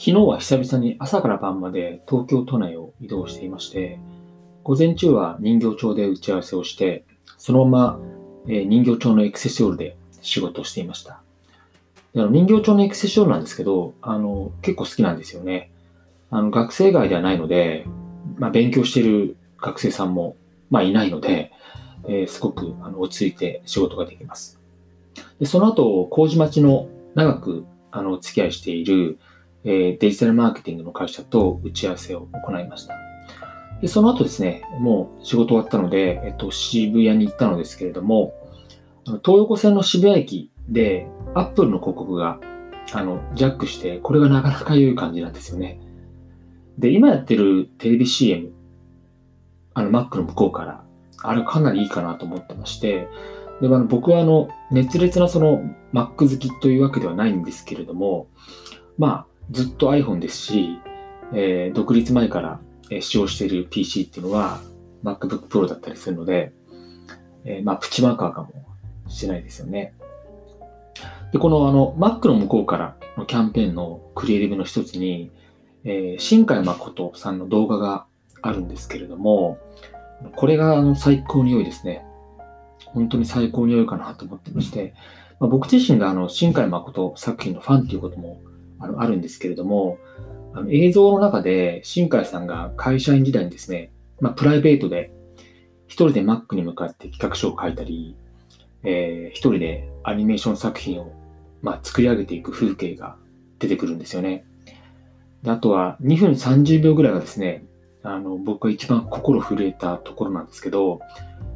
昨日は久々に朝から晩まで東京都内を移動していまして、午前中は人形町で打ち合わせをして、そのまま、え人形町のエクセシオールで仕事をしていました。であの人形町のエクセシオールなんですけど、あの結構好きなんですよね。あの学生街ではないので、まあ、勉強している学生さんも、まあ、いないので、えー、すごくあの落ち着いて仕事ができます。でその後、麹町の長くあのお付き合いしているえデジタルマーケティングの会社と打ち合わせを行いました。でその後ですね、もう仕事終わったので、えっと、渋谷に行ったのですけれども、東横線の渋谷駅で、アップルの広告が、あの、ジャックして、これがなかなか良い感じなんですよね。で、今やってるテレビ CM、あの、Mac の向こうから、あれかなりいいかなと思ってまして、で、あの僕はあの、熱烈なその Mac 好きというわけではないんですけれども、まあ、ずっと iPhone ですし、えー、独立前から使用している PC っていうのは MacBook Pro だったりするので、えー、まあ、プチマーカーかもしれないですよね。で、このあの Mac の向こうからのキャンペーンのクリエイティブの一つに、えー、新海誠さんの動画があるんですけれども、これがあの最高に良いですね。本当に最高に良いかなと思ってまして、まあ、僕自身があの新海誠作品のファンっていうこともあのあるんですけれども、あの映像の中で新海さんが会社員時代にですね、まあ、プライベートで一人で Mac に向かって企画書を書いたり、えー、一人でアニメーション作品を、まあ、作り上げていく風景が出てくるんですよね。であとは2分30秒ぐらいがですね、あの僕が一番心震えたところなんですけど、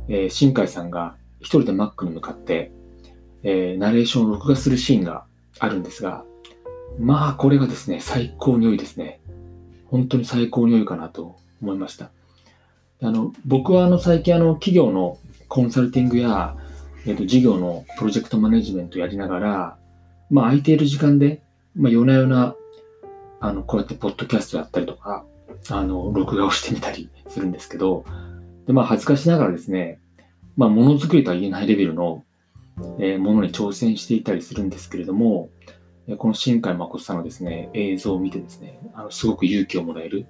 えー、新海さんが一人で Mac に向かって、えー、ナレーションを録画するシーンがあるんですが、まあ、これがですね、最高に良いですね。本当に最高に良いかなと思いました。あの、僕はあの、最近あの、企業のコンサルティングや、えっと、事業のプロジェクトマネジメントやりながら、まあ、空いている時間で、まあ、夜な夜な、あの、こうやってポッドキャストやったりとか、あの、録画をしてみたりするんですけど、で、まあ、恥ずかしながらですね、まあ、ものづくりとは言えないレベルの、えー、ものに挑戦していたりするんですけれども、この新海誠さんのですね、映像を見てですね、あのすごく勇気をもらえる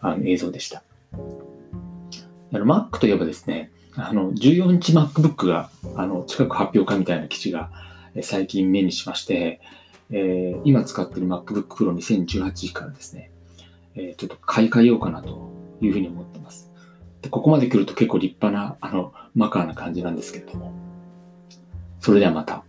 あの映像でした。あの Mac といえばですね、あの14インチ MacBook があの近く発表会みたいな記事が最近目にしまして、えー、今使っている MacBook Pro 2018からですね、えー、ちょっと買い替えようかなというふうに思ってます。でここまで来ると結構立派なあのマカーな感じなんですけれども、それではまた。